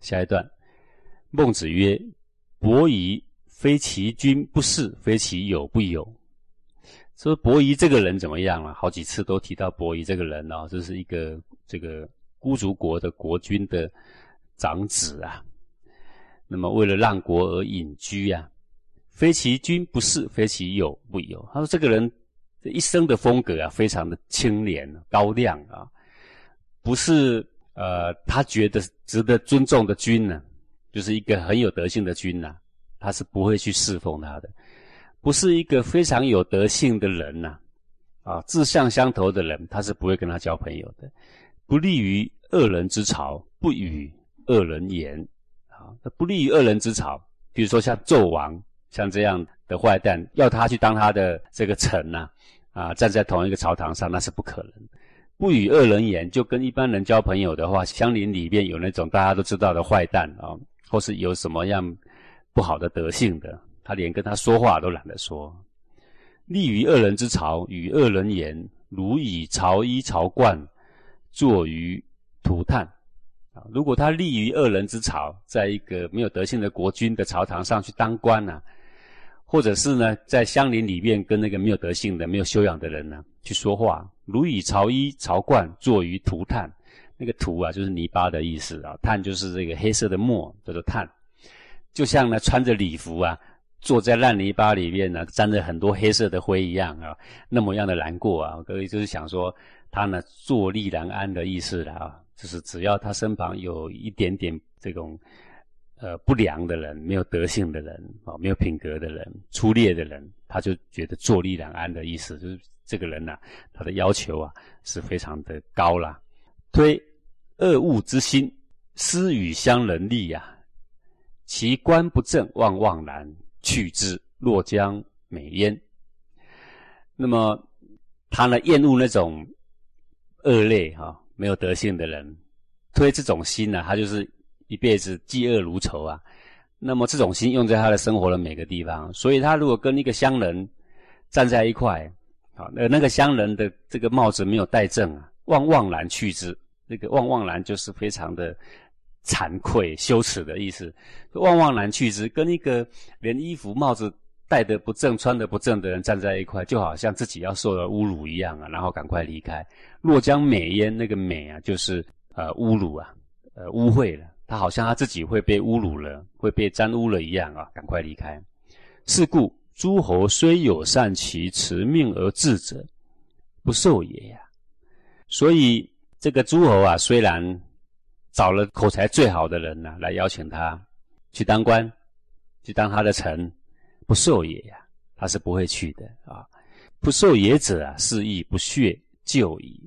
下一段，孟子曰：“伯夷非其君不是，非其友不友。”说伯夷这个人怎么样了？好几次都提到伯夷这个人哦，这是一个这个孤竹国的国君的长子啊。那么为了让国而隐居啊，非其君不是，非其友不友。他说这个人这一生的风格啊，非常的清廉高亮啊，不是呃他觉得值得尊重的君呢，就是一个很有德性的君呐，他是不会去侍奉他的。不是一个非常有德性的人呐，啊，志向相投的人，他是不会跟他交朋友的。不利于恶人之巢，不与恶人言。啊，不利于恶人之巢。比如说像纣王，像这样的坏蛋，要他去当他的这个臣呐，啊，站在同一个朝堂上，那是不可能的。不与恶人言，就跟一般人交朋友的话，乡邻里面有那种大家都知道的坏蛋啊，或是有什么样不好的德性的。他连跟他说话都懒得说。立于恶人之巢，与恶人言，如以朝衣朝冠，坐于涂炭。啊，如果他立于恶人之巢，在一个没有德性的国君的朝堂上去当官呢，或者是呢，在乡邻里面跟那个没有德性的、没有修养的人呢去说话，如以朝衣朝冠，坐于涂炭。那个涂啊，就是泥巴的意思啊，炭就是这个黑色的墨，叫做炭。就像呢，穿着礼服啊。坐在烂泥巴里面呢，沾着很多黑色的灰一样啊，那么样的难过啊！各位就是想说，他呢坐立难安的意思了啊，就是只要他身旁有一点点这种呃不良的人、没有德性的人啊、没有品格的人、粗劣的人，他就觉得坐立难安的意思，就是这个人呐，他的要求啊是非常的高啦。推恶物之心，私与乡人利呀，其官不正，望望然。去之，若将美焉。那么他呢，厌恶那种恶劣哈、没有德性的人，推这种心呢，他就是一辈子嫉恶如仇啊。那么这种心用在他的生活的每个地方，所以他如果跟一个乡人站在一块，啊，那那个乡人的这个帽子没有戴正啊，望望然去之。那个望望然就是非常的。惭愧、羞耻的意思，望望然去之。跟一个连衣服、帽子戴得不正、穿得不正的人站在一块，就好像自己要受了侮辱一样啊！然后赶快离开。若将美焉，那个美啊，就是呃侮辱啊，呃污秽了。他好像他自己会被侮辱了，会被沾污了一样啊！赶快离开。是故诸侯虽有善其持命而治者，不受也呀。所以这个诸侯啊，虽然。找了口才最好的人呢，来邀请他去当官，去当他的臣，不受也呀，他是不会去的啊。不受也者啊，是亦不屑就矣。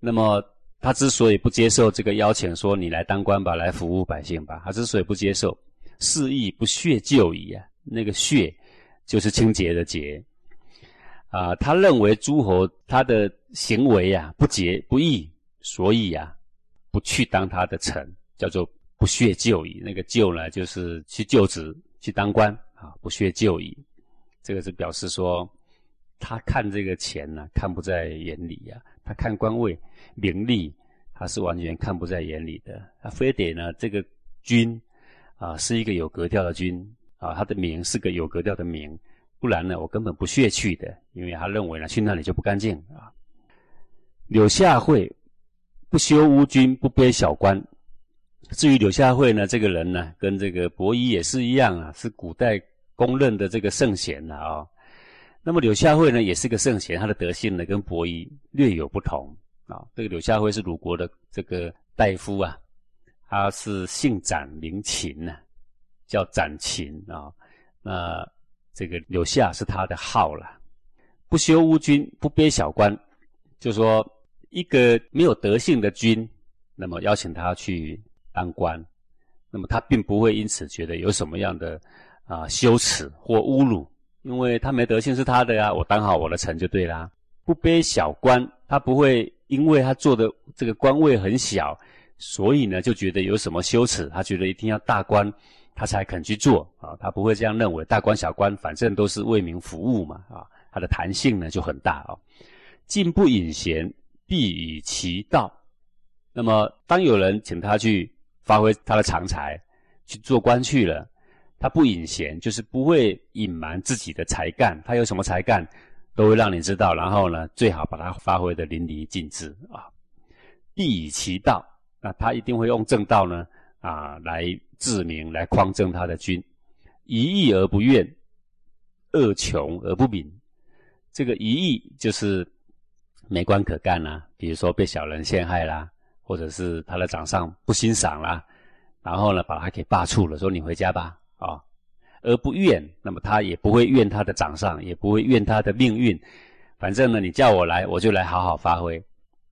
那么他之所以不接受这个邀请，说你来当官吧，来服务百姓吧，他之所以不接受，是亦不屑就矣啊。那个屑就是清洁的洁啊。他认为诸侯他的行为啊不洁不义，所以啊。不去当他的臣，叫做不屑就矣。那个就呢，就是去就职、去当官啊，不屑就矣。这个是表示说，他看这个钱呢，看不在眼里呀。他看官位、名利，他是完全看不在眼里的。他非得呢，这个君啊，是一个有格调的君啊，他的名是个有格调的名，不然呢，我根本不屑去的，因为他认为呢，去那里就不干净啊。柳下惠。不修乌君，不卑小官。至于柳下惠呢，这个人呢，跟这个伯夷也是一样啊，是古代公认的这个圣贤了啊。那么柳下惠呢，也是个圣贤，他的德性呢，跟伯夷略有不同啊。这个柳下惠是鲁国的这个大夫啊，他是姓展名秦呐，叫展秦啊。那这个柳下是他的号了。不修乌君，不卑小官，就说。一个没有德性的君，那么邀请他去当官，那么他并不会因此觉得有什么样的啊羞耻或侮辱，因为他没德性是他的呀，我当好我的臣就对啦。不卑小官，他不会因为他做的这个官位很小，所以呢就觉得有什么羞耻，他觉得一定要大官他才肯去做啊，他不会这样认为，大官小官反正都是为民服务嘛啊，他的弹性呢就很大啊，进不隐贤。必以其道。那么，当有人请他去发挥他的长才，去做官去了。他不隐闲，就是不会隐瞒自己的才干。他有什么才干，都会让你知道。然后呢，最好把它发挥的淋漓尽致啊。必以其道，那他一定会用正道呢啊来治民，来匡正他的军。一义而不怨，恶穷而不敏。这个一义就是没官可干啦，比如说被小人陷害啦，或者是他的长上不欣赏啦，然后呢把他给罢黜了，说你回家吧。啊，而不怨，那么他也不会怨他的掌上，也不会怨他的命运。反正呢，你叫我来，我就来好好发挥。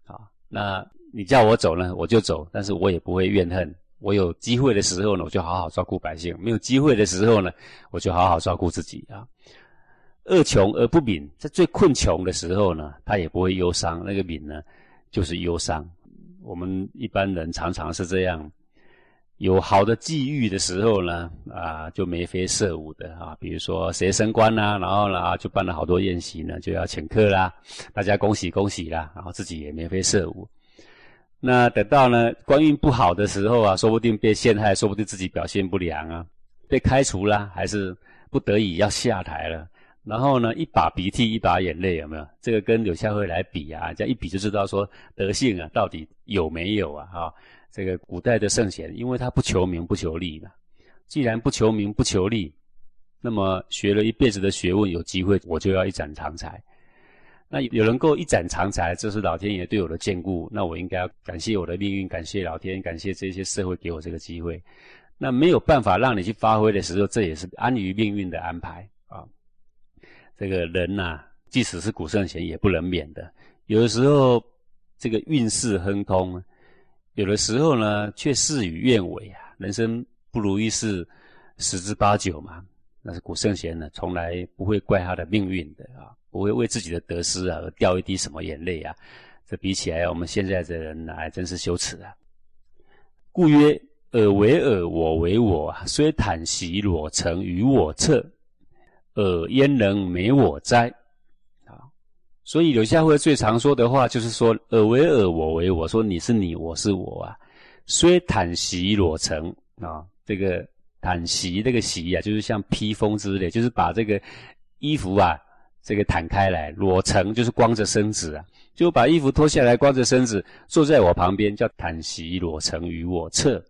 啊，那你叫我走呢，我就走，但是我也不会怨恨。我有机会的时候呢，我就好好照顾百姓；没有机会的时候呢，我就好好照顾自己啊。恶穷而不敏，在最困穷的时候呢，他也不会忧伤。那个敏呢，就是忧伤。我们一般人常常是这样。有好的际遇的时候呢，啊，就眉飞色舞的啊，比如说谁升官呐，然后呢，就办了好多宴席呢，就要请客啦，大家恭喜恭喜啦，然后自己也眉飞色舞。那等到呢官运不好的时候啊，说不定被陷害，说不定自己表现不良啊，被开除啦，还是不得已要下台了，然后呢，一把鼻涕一把眼泪，有没有？这个跟柳下惠来比啊，这样一比就知道说德性啊，到底有没有啊？哈。这个古代的圣贤，因为他不求名不求利嘛，既然不求名不求利，那么学了一辈子的学问，有机会我就要一展长才。那有能够一展长才，这是老天爷对我的眷顾，那我应该要感谢我的命运，感谢老天，感谢这些社会给我这个机会。那没有办法让你去发挥的时候，这也是安于命运的安排。这个人呐，即使是古圣贤，也不能免的。有的时候，这个运势亨通。有的时候呢，却事与愿违啊！人生不如意事十之八九嘛。那是古圣贤呢，从来不会怪他的命运的啊，不会为自己的得失啊而掉一滴什么眼泪啊。这比起来，我们现在的人还真是羞耻啊！故曰：尔为尔，我为我，虽坦息裸成于我侧，尔焉能没我哉？啊所以柳下惠最常说的话就是说：“尔为尔，我为我。说你是你，我是我啊。虽坦席裸成啊，这个坦席这个席啊，就是像披风之类，就是把这个衣服啊，这个摊开来，裸成就是光着身子啊，就把衣服脱下来，光着身子坐在我旁边，叫坦席裸成于我侧。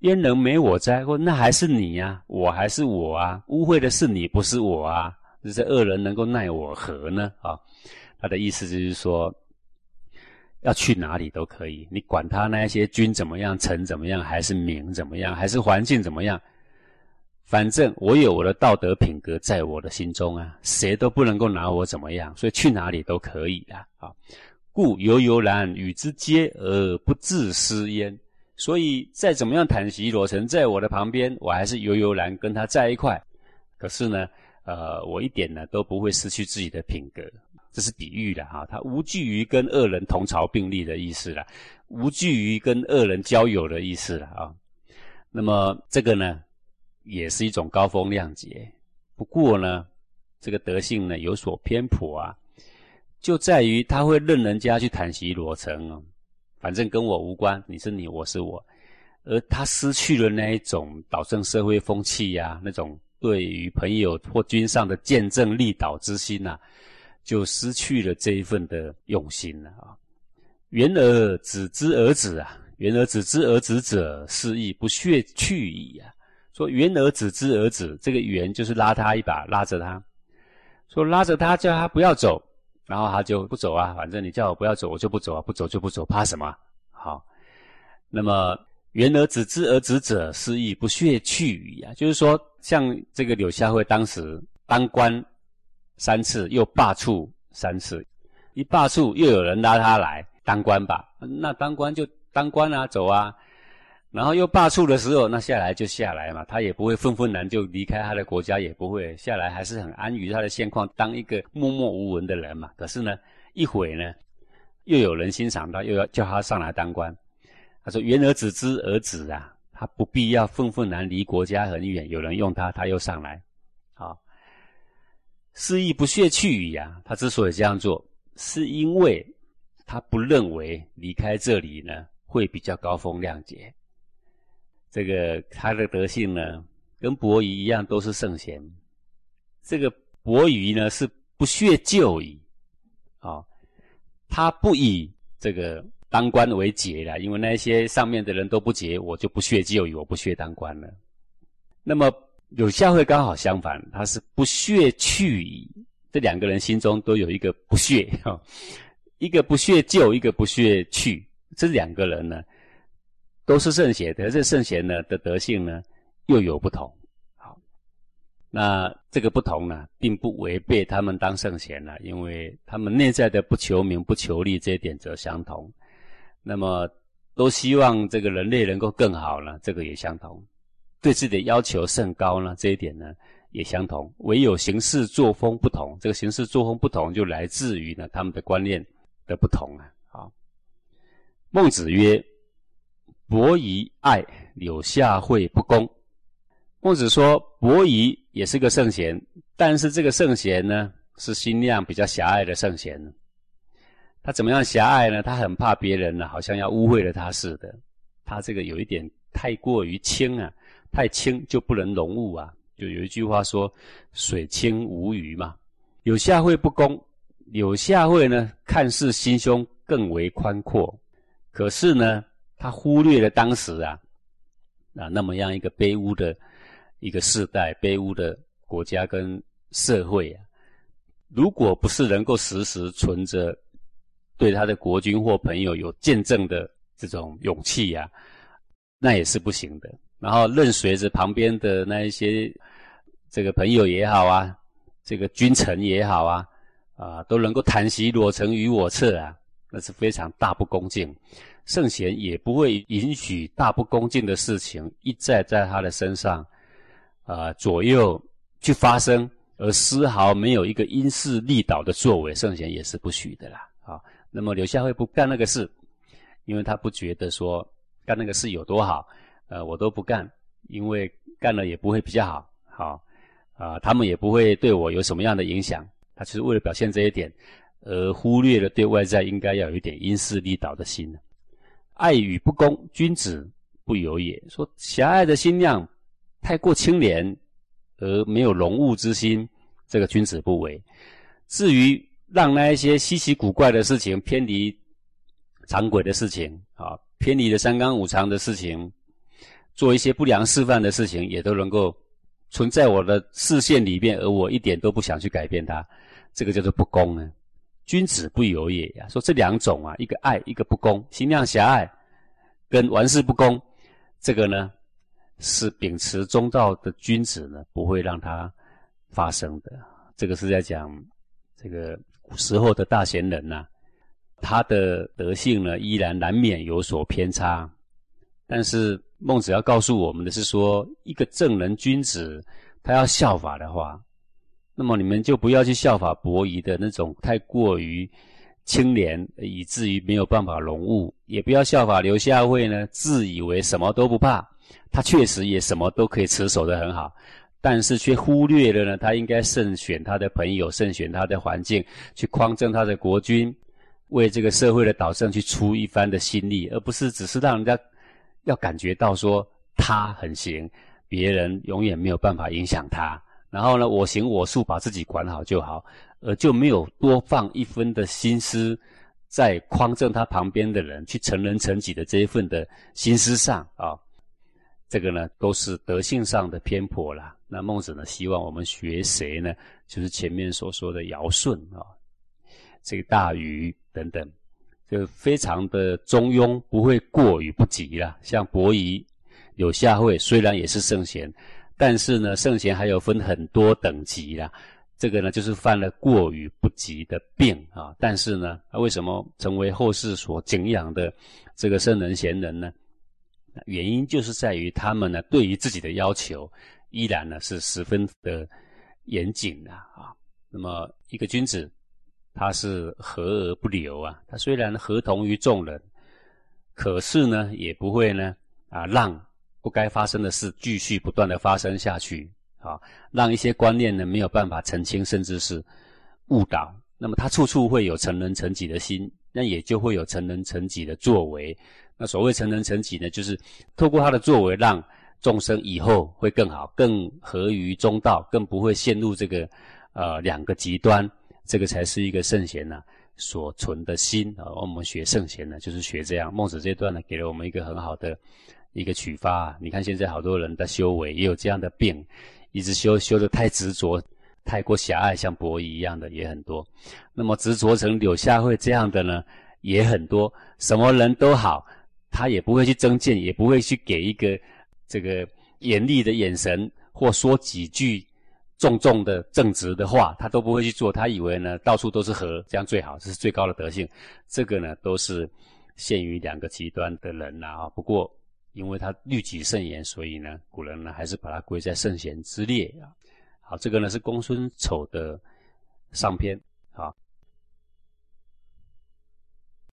焉能没我哉？或那还是你呀？我还是我啊？污秽的是你，不是我啊？这恶人能够奈我何呢？啊？”他的意思就是说，要去哪里都可以，你管他那些君怎么样，臣怎么样，还是民怎么样，还是环境怎么样，反正我有我的道德品格在我的心中啊，谁都不能够拿我怎么样，所以去哪里都可以啊。啊，故悠悠然与之接而不自失焉。所以再怎么样坦席裸成在我的旁边，我还是悠悠然跟他在一块。可是呢，呃，我一点呢都不会失去自己的品格。这是比喻的哈，他无惧于跟恶人同朝并立的意思了，无惧于跟恶人交友的意思了啊。那么这个呢，也是一种高风亮节。不过呢，这个德性呢有所偏颇啊，就在于他会任人家去袒席裸成啊，反正跟我无关，你是你，我是我，而他失去了那一种导正社会风气呀，那种对于朋友或君上的见证力导之心呐。就失去了这一份的用心了啊！缘而子之儿子啊，缘而子之儿子者，是亦不屑去矣啊！说缘而子之儿子，这个缘就是拉他一把，拉着他，说拉着他叫他不要走，然后他就不走啊，反正你叫我不要走，我就不走啊，不走就不走，怕什么？好，那么缘而子之而子者，是亦不屑去矣啊！就是说，像这个柳下惠当时当官。三次又罢黜三次，一罢黜又有人拉他来当官吧？那当官就当官啊，走啊。然后又罢黜的时候，那下来就下来嘛，他也不会愤愤然就离开他的国家，也不会下来，还是很安于他的现况，当一个默默无闻的人嘛。可是呢，一会呢，又有人欣赏他，又要叫他上来当官。他说：“原而子之而子啊，他不必要愤愤然离国家很远，有人用他，他又上来。”好。失意不屑去矣啊！他之所以这样做，是因为他不认为离开这里呢会比较高风亮节。这个他的德性呢，跟伯夷一样，都是圣贤。这个伯夷呢是不屑旧矣，啊，他不以这个当官为节了，因为那些上面的人都不节，我就不屑旧矣，我不屑当官了。那么有下惠刚好相反，他是不屑去矣。这两个人心中都有一个不屑，哈，一个不屑旧，一个不屑去。这两个人呢，都是圣贤，可是圣贤呢的德性呢又有不同。好，那这个不同呢，并不违背他们当圣贤了，因为他们内在的不求名、不求利这一点则相同。那么都希望这个人类能够更好呢，这个也相同。对自己的要求甚高呢，这一点呢。也相同，唯有行事作风不同。这个行事作风不同，就来自于呢他们的观念的不同啊。好，孟子曰：“伯夷爱柳下惠不公。”孟子说，伯夷也是个圣贤，但是这个圣贤呢，是心量比较狭隘的圣贤。他怎么样狭隘呢？他很怕别人呢，好像要污秽了他似的。他这个有一点太过于轻啊，太轻就不能容物啊。就有一句话说：“水清无鱼嘛。”有下惠不公，有下惠呢，看似心胸更为宽阔，可是呢，他忽略了当时啊，啊那么样一个卑污的一个世代，卑污的国家跟社会啊，如果不是能够时时存着对他的国君或朋友有见证的这种勇气呀，那也是不行的。然后任随着旁边的那一些。这个朋友也好啊，这个君臣也好啊，啊，都能够谈袭裸成于我侧啊，那是非常大不恭敬。圣贤也不会允许大不恭敬的事情一再在他的身上啊左右去发生，而丝毫没有一个因势利导的作为，圣贤也是不许的啦。啊，那么刘下惠不干那个事，因为他不觉得说干那个事有多好，呃，我都不干，因为干了也不会比较好，好。啊，他们也不会对我有什么样的影响。他其实为了表现这一点，而忽略了对外在应该要有一点因势利导的心。爱与不公，君子不由也。说狭隘的心量，太过清廉而没有容物之心，这个君子不为。至于让那一些稀奇古怪的事情偏离常轨的事情，啊，偏离了三纲五常的事情，做一些不良示范的事情，也都能够。存在我的视线里面，而我一点都不想去改变它，这个叫做不公呢。君子不有也呀。说这两种啊，一个爱，一个不公，心量狭隘，跟玩世不恭，这个呢是秉持中道的君子呢，不会让它发生的。这个是在讲这个古时候的大贤人呐，他的德性呢，依然难免有所偏差，但是。孟子要告诉我们的是说，一个正人君子，他要效法的话，那么你们就不要去效法伯夷的那种太过于清廉，以至于没有办法容物；也不要效法刘夏惠呢，自以为什么都不怕。他确实也什么都可以持守的很好，但是却忽略了呢，他应该慎选他的朋友，慎选他的环境，去匡正他的国君，为这个社会的导向去出一番的心力，而不是只是让人家。要感觉到说他很行，别人永远没有办法影响他。然后呢，我行我素，把自己管好就好，而就没有多放一分的心思在匡正他旁边的人，去成人成己的这一份的心思上啊。这个呢，都是德性上的偏颇啦。那孟子呢，希望我们学谁呢？就是前面所说的尧舜啊，这个大禹等等。就非常的中庸，不会过于不及了。像伯夷、有下惠，虽然也是圣贤，但是呢，圣贤还有分很多等级啦。这个呢，就是犯了过于不及的病啊。但是呢，他为什么成为后世所敬仰的这个圣人贤人呢？原因就是在于他们呢，对于自己的要求，依然呢是十分的严谨的啊。那么一个君子。他是和而不流啊，他虽然合同于众人，可是呢，也不会呢啊让不该发生的事继续不断的发生下去啊，让一些观念呢没有办法澄清，甚至是误导。那么他处处会有成人成己的心，那也就会有成人成己的作为。那所谓成人成己呢，就是透过他的作为，让众生以后会更好，更合于中道，更不会陷入这个呃两个极端。这个才是一个圣贤呐所存的心啊。我们学圣贤呢，就是学这样。孟子这段呢，给了我们一个很好的一个启发。你看现在好多人的修为也有这样的病，一直修修的太执着。太过狭隘，像博弈一样的也很多。那么执着成柳下惠这样的呢，也很多。什么人都好，他也不会去争辩，也不会去给一个这个严厉的眼神，或说几句重重的正直的话，他都不会去做。他以为呢，到处都是和，这样最好，这是最高的德性。这个呢，都是限于两个极端的人呐。不过，因为他律己慎言，所以呢，古人呢还是把他归在圣贤之列啊。好，这个呢是公孙丑的上篇，好。